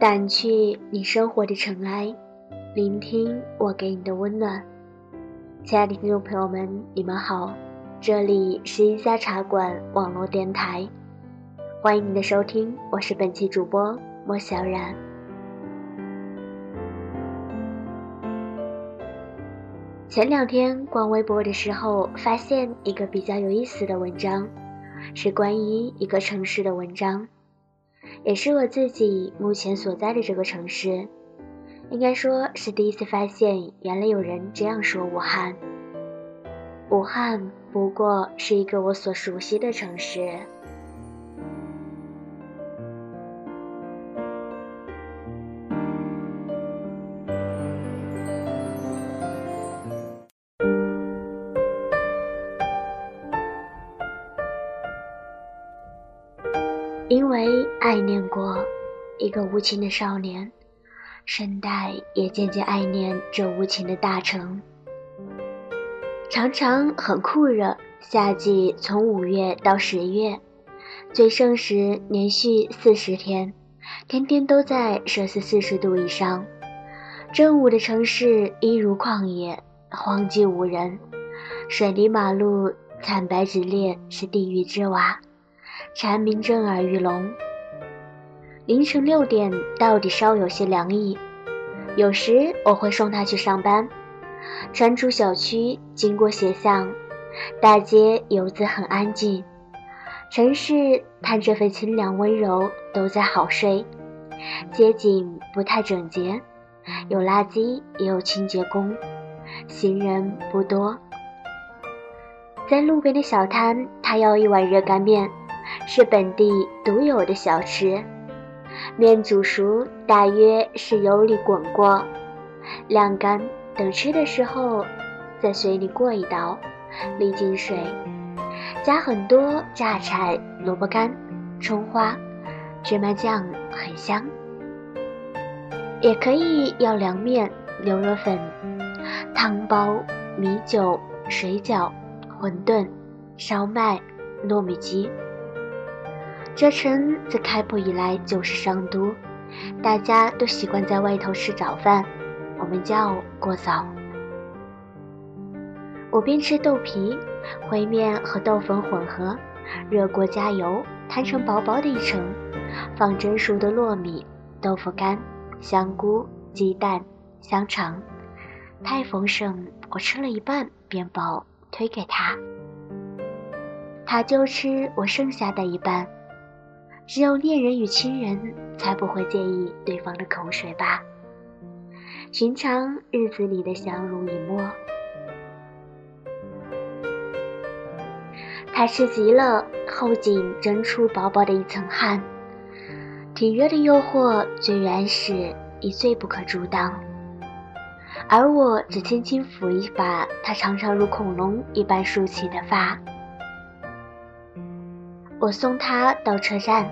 掸去你生活的尘埃，聆听我给你的温暖。亲爱的听众朋友们，你们好，这里是一家茶馆网络电台，欢迎您的收听，我是本期主播莫小冉。前两天逛微博的时候，发现一个比较有意思的文章，是关于一个城市的文章。也是我自己目前所在的这个城市，应该说是第一次发现，原来有人这样说武汉。武汉不过是一个我所熟悉的城市。一个无情的少年，圣代也渐渐爱念这无情的大城。常常很酷热，夏季从五月到十月，最盛时连续四十天，天天都在摄氏四十度以上。正午的城市一如旷野，荒寂无人，水泥马路惨白直裂，是地狱之瓦。蝉鸣震耳欲聋。凌晨六点到底稍有些凉意，有时我会送他去上班。穿出小区，经过斜巷，大街游子很安静，城市叹这份清凉温柔，都在好睡。街景不太整洁，有垃圾也有清洁工，行人不多。在路边的小摊，他要一碗热干面。是本地独有的小吃，面煮熟大约是油里滚过，晾干，等吃的时候在水里过一道，沥进水，加很多榨菜、萝卜干、葱花、芝麻酱，很香。也可以要凉面、牛肉粉、汤包、米酒、水饺、馄饨、烧麦、糯米鸡。这城自开埠以来就是商都，大家都习惯在外头吃早饭，我们叫过早。我边吃豆皮，烩面和豆粉混合，热锅加油，摊成薄薄的一层，放蒸熟的糯米、豆腐干、香菇、鸡蛋、香肠，太丰盛，我吃了一半便饱，推给他，他就吃我剩下的一半。只有恋人与亲人才不会介意对方的口水吧？寻常日子里的相濡以沫，他吃极了，后颈蒸出薄薄的一层汗。体热的诱惑最原始，亦最不可阻挡。而我只轻轻抚一把他长长如恐龙一般竖起的发。我送他到车站。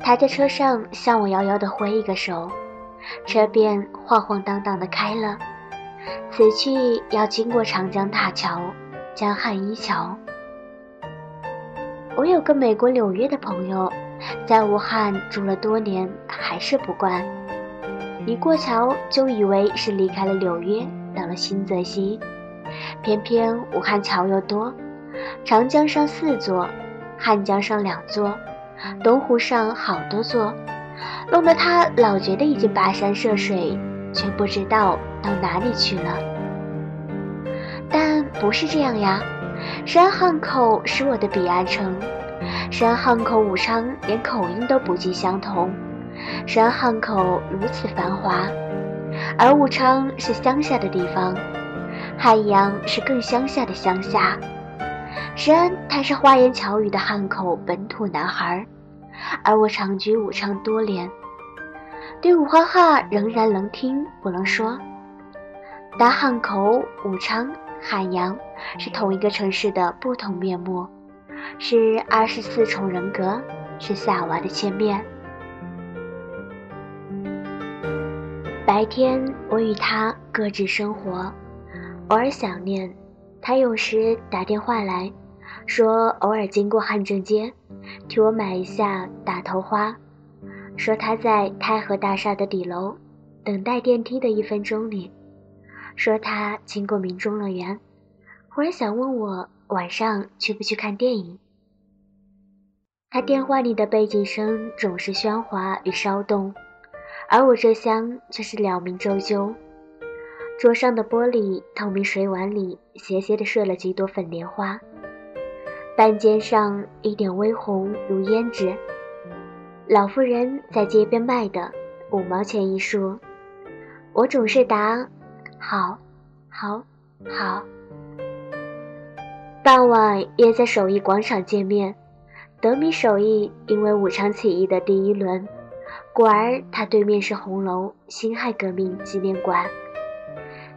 他在车上向我遥遥地挥一个手，车便晃晃荡荡地开了。此去要经过长江大桥、江汉一桥。我有个美国纽约的朋友，在武汉住了多年，还是不惯。一过桥就以为是离开了纽约，到了新泽西。偏偏武汉桥又多，长江上四座，汉江上两座。东湖上好多座，弄得他老觉得已经跋山涉水，却不知道到哪里去了。但不是这样呀，山汉口是我的彼岸城，山汉口武昌连口音都不尽相同，山汉口如此繁华，而武昌是乡下的地方，汉阳是更乡下的乡下。然他是花言巧语的汉口本土男孩，而我长居武昌多年，对武汉话仍然能听不能说。但汉口、武昌、汉阳是同一个城市的不同面目，是二十四重人格，是夏娃的千面。白天我与他各自生活，偶尔想念，他有时打电话来。说偶尔经过汉正街，替我买一下打头花，说他在太和大厦的底楼等待电梯的一分钟里，说他经过民众乐园，忽然想问我晚上去不去看电影。他电话里的背景声总是喧哗与骚动，而我这厢却是鸟鸣啁啾。桌上的玻璃透明水碗里斜斜地射了几朵粉莲花，半肩上一点微红如胭脂。老妇人在街边卖的，五毛钱一束。我总是答：好，好，好。傍晚约在首义广场见面。德米首义因为武昌起义的第一轮，故而他对面是红楼辛亥革命纪念馆。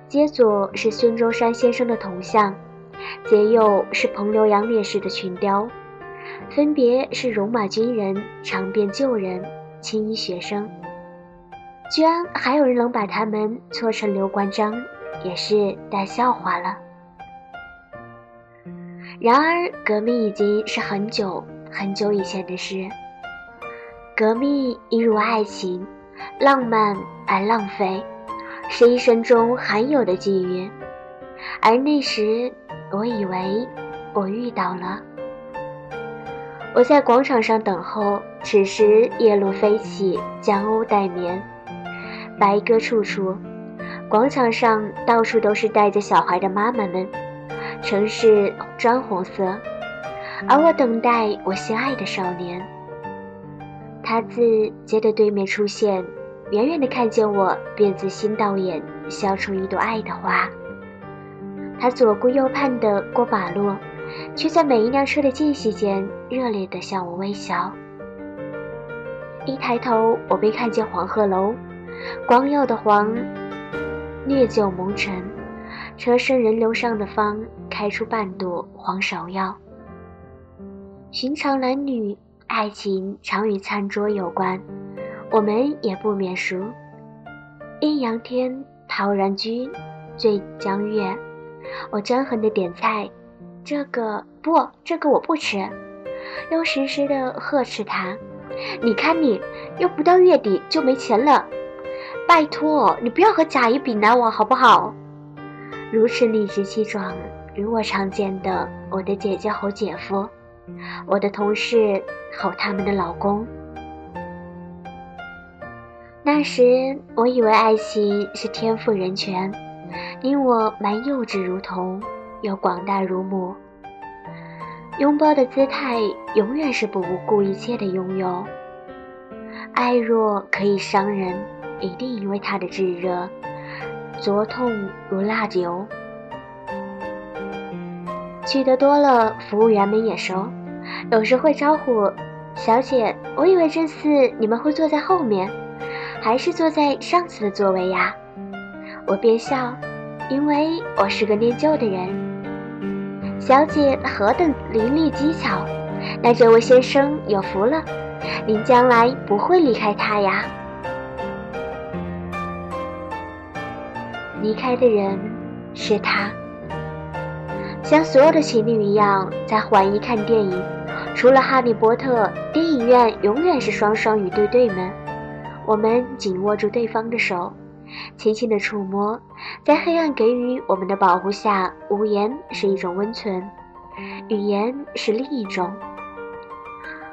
街左是孙中山先生的铜像，街右是彭刘杨烈士的群雕，分别是戎马军人、长辫旧人、青衣学生。居然还有人能把他们搓成刘关张，也是大笑话了。然而，革命已经是很久很久以前的事。革命一如爱情，浪漫而浪费。是一生中罕有的际遇，而那时我以为我遇到了。我在广场上等候，此时夜露飞起，江鸥待眠，白鸽处处，广场上到处都是带着小孩的妈妈们，城市砖红色，而我等待我心爱的少年。他自街的对面出现。远远的看见我，便自心到眼，笑出一朵爱的花。他左顾右盼的过马路，却在每一辆车的间隙间热烈的向我微笑。一抬头，我便看见黄鹤楼，光耀的黄，烈酒蒙尘，车身人流上的方开出半朵黄芍药。寻常男女爱情常与餐桌有关。我们也不免熟。阴阳天，陶然居，醉江月。我专横的点菜，这个不，这个我不吃。又时时的呵斥他：“你看你，又不到月底就没钱了。拜托，你不要和贾姨比难我好不好？”如此理直气壮，如我常见的我的姐姐吼姐夫，我的同事吼他们的老公。那时我以为爱情是天赋人权，因我蛮幼稚如童，又广大如母。拥抱的姿态永远是不顾一切的拥有。爱若可以伤人，一定因为它的炙热，灼痛如蜡油。去的多了，服务员们也熟，有时会招呼：“小姐，我以为这次你们会坐在后面。”还是坐在上次的座位呀，我便笑，因为我是个念旧的人。小姐何等伶俐机巧，那这位先生有福了，您将来不会离开他呀。离开的人是他，像所有的情侣一样，在环一看电影，除了哈利波特，电影院永远是双双与对对们。我们紧握住对方的手，轻轻的触摸，在黑暗给予我们的保护下，无言是一种温存，语言是另一种。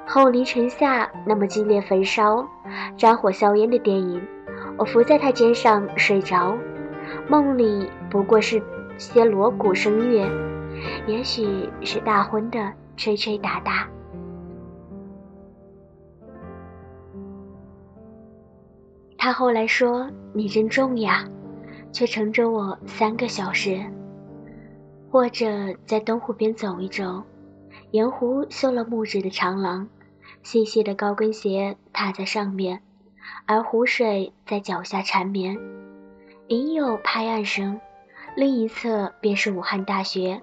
后黎城下那么激烈焚烧、战火硝烟的电影，我伏在他肩上睡着，梦里不过是些锣鼓声乐，也许是大婚的吹吹打打。他后来说：“你真重呀，却乘着我三个小时。”或者在东湖边走一走，沿湖修了木质的长廊，细细的高跟鞋踏在上面，而湖水在脚下缠绵，隐有拍岸声。另一侧便是武汉大学，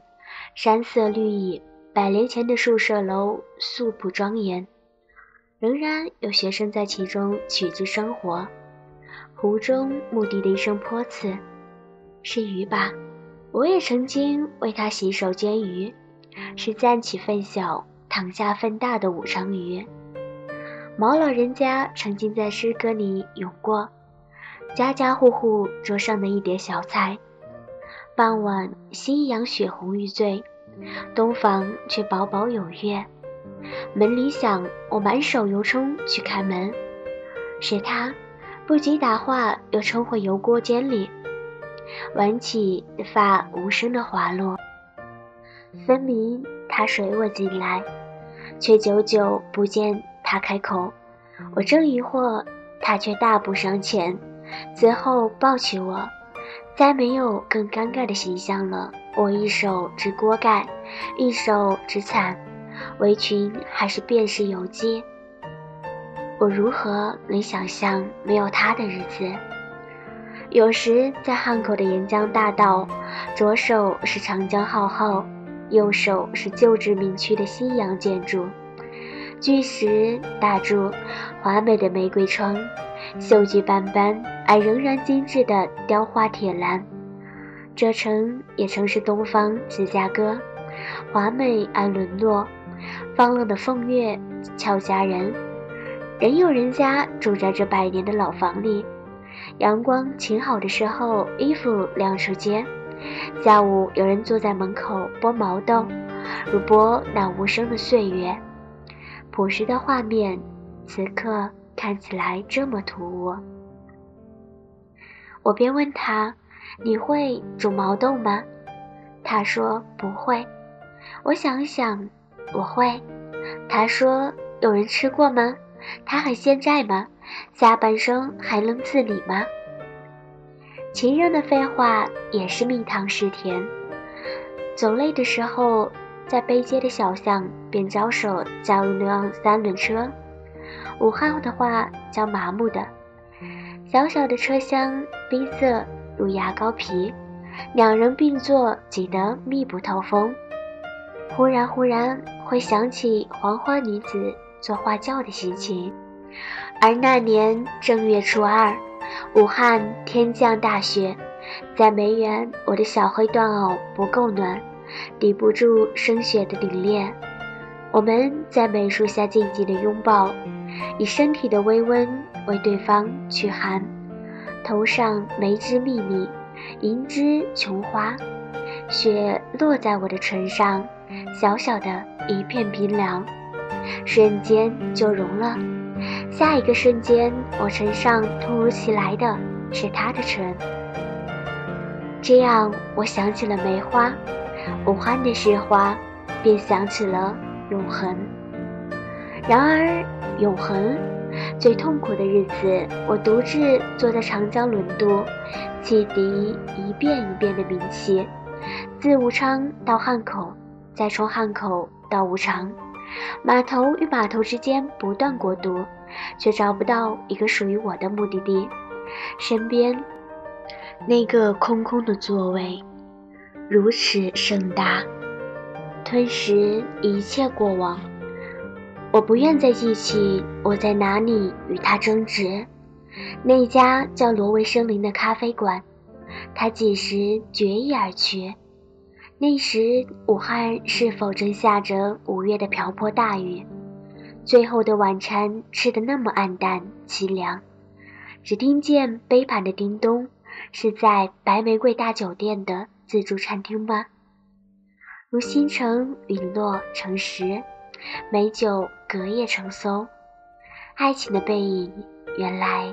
山色绿意，百年前的宿舍楼素朴庄严，仍然有学生在其中取之生活。湖中牧笛的一声泼刺，是鱼吧？我也曾经为它洗手煎鱼，是暂起分小，躺下分大的武昌鱼。毛老人家曾经在诗歌里咏过：“家家户户桌上的一碟小菜，傍晚夕阳血红欲醉，东房却薄薄有月。门铃响，我满手油冲去开门，是他，不及打话又冲回油锅间里，挽起发无声的滑落。分明他随我进来，却久久不见。”他开口，我正疑惑，他却大步上前，随后抱起我，再没有更尴尬的形象了。我一手执锅盖，一手执伞，围裙还是便是油迹。我如何能想象没有他的日子？有时在汉口的沿江大道，左手是长江浩浩，右手是旧殖民区的西洋建筑。巨石大柱，华美的玫瑰窗，锈迹斑斑而仍然精致的雕花铁栏。这城也曾是东方芝加哥，华美而沦落。放浪的凤月俏佳人，仍有人家住在这百年的老房里。阳光晴好的时候，衣服晾出街；下午有人坐在门口剥毛豆，如剥那无声的岁月。朴实的画面，此刻看起来这么突兀。我便问他：“你会煮毛豆吗？”他说：“不会。”我想想，我会。他说：“有人吃过吗？他还现在吗？下半生还能自理吗？”情人的废话也是蜜糖似甜。走累的时候。在背街的小巷，便招手叫一辆三轮车。武汉的话叫麻木的。小小的车厢，逼仄如牙膏皮，两人并坐，挤得密不透风。忽然忽然会想起黄花女子做花轿的心情。而那年正月初二，武汉天降大雪，在梅园，我的小黑缎袄不够暖。抵不住升雪的凛冽，我们在梅树下静静的拥抱，以身体的微温为对方驱寒。头上梅枝密密，银枝琼花，雪落在我的唇上，小小的一片冰凉，瞬间就融了。下一个瞬间，我唇上突如其来的是他的唇，这样我想起了梅花。武汉的诗花，便想起了永恒。然而，永恒最痛苦的日子，我独自坐在长江轮渡，汽笛一遍一遍的鸣起，自武昌到汉口，再从汉口到武昌，码头与码头之间不断过渡，却找不到一个属于我的目的地。身边那个空空的座位。如此盛大，吞噬一切过往。我不愿再记起我在哪里与他争执。那家叫挪威森林的咖啡馆，他几时决意而去？那时武汉是否正下着五月的瓢泼大雨？最后的晚餐吃得那么黯淡凄凉，只听见杯盘的叮咚，是在白玫瑰大酒店的。自助餐厅吗？如星辰陨落成石，美酒隔夜成馊。爱情的背影原来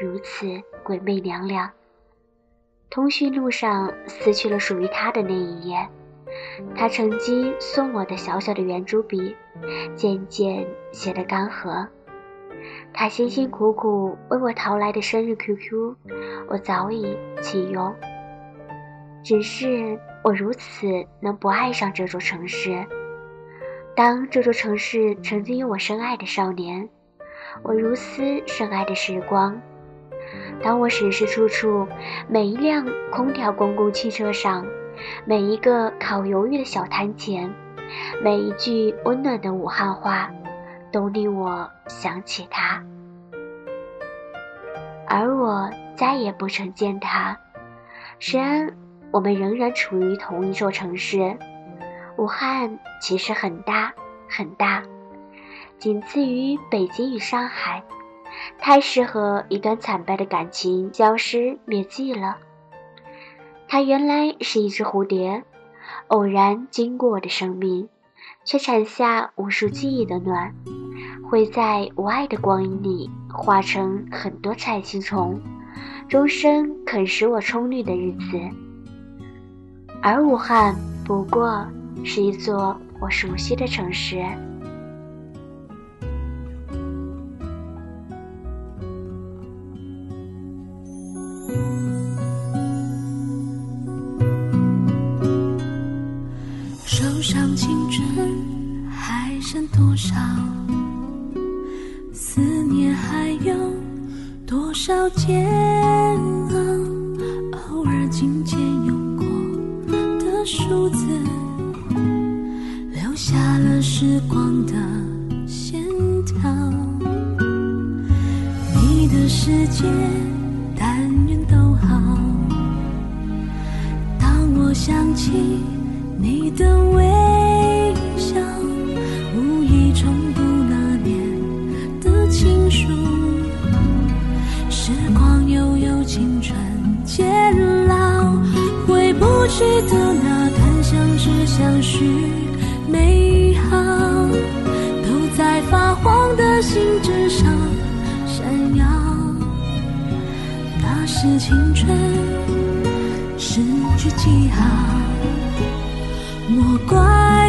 如此鬼魅凉凉。通讯录上撕去了属于他的那一页，他曾经送我的小小的圆珠笔，渐渐写得干涸。他辛辛苦苦为我淘来的生日 QQ，我早已弃用。只是我如此能不爱上这座城市？当这座城市曾经有我深爱的少年，我如斯深爱的时光。当我时时处处，每一辆空调公共汽车上，每一个烤鱿鱼的小摊前，每一句温暖的武汉话，都令我想起他。而我再也不曾见他，虽然。我们仍然处于同一座城市，武汉其实很大很大。仅次于北京与上海，太适合一段惨败的感情消失灭迹了。它原来是一只蝴蝶，偶然经过我的生命，却产下无数记忆的暖，会在无爱的光阴里化成很多菜青虫，终生啃食我葱绿的日子。而武汉不过是一座我熟悉的城市。这世界，但愿都好。当我想起你的微笑，无意重读那年的情书。时光悠悠青春渐老，回不去的那段相知相许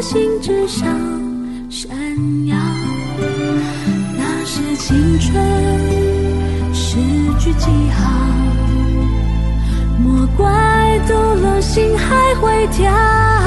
心之上闪耀，那是青春诗句记号。莫怪读了心还会跳。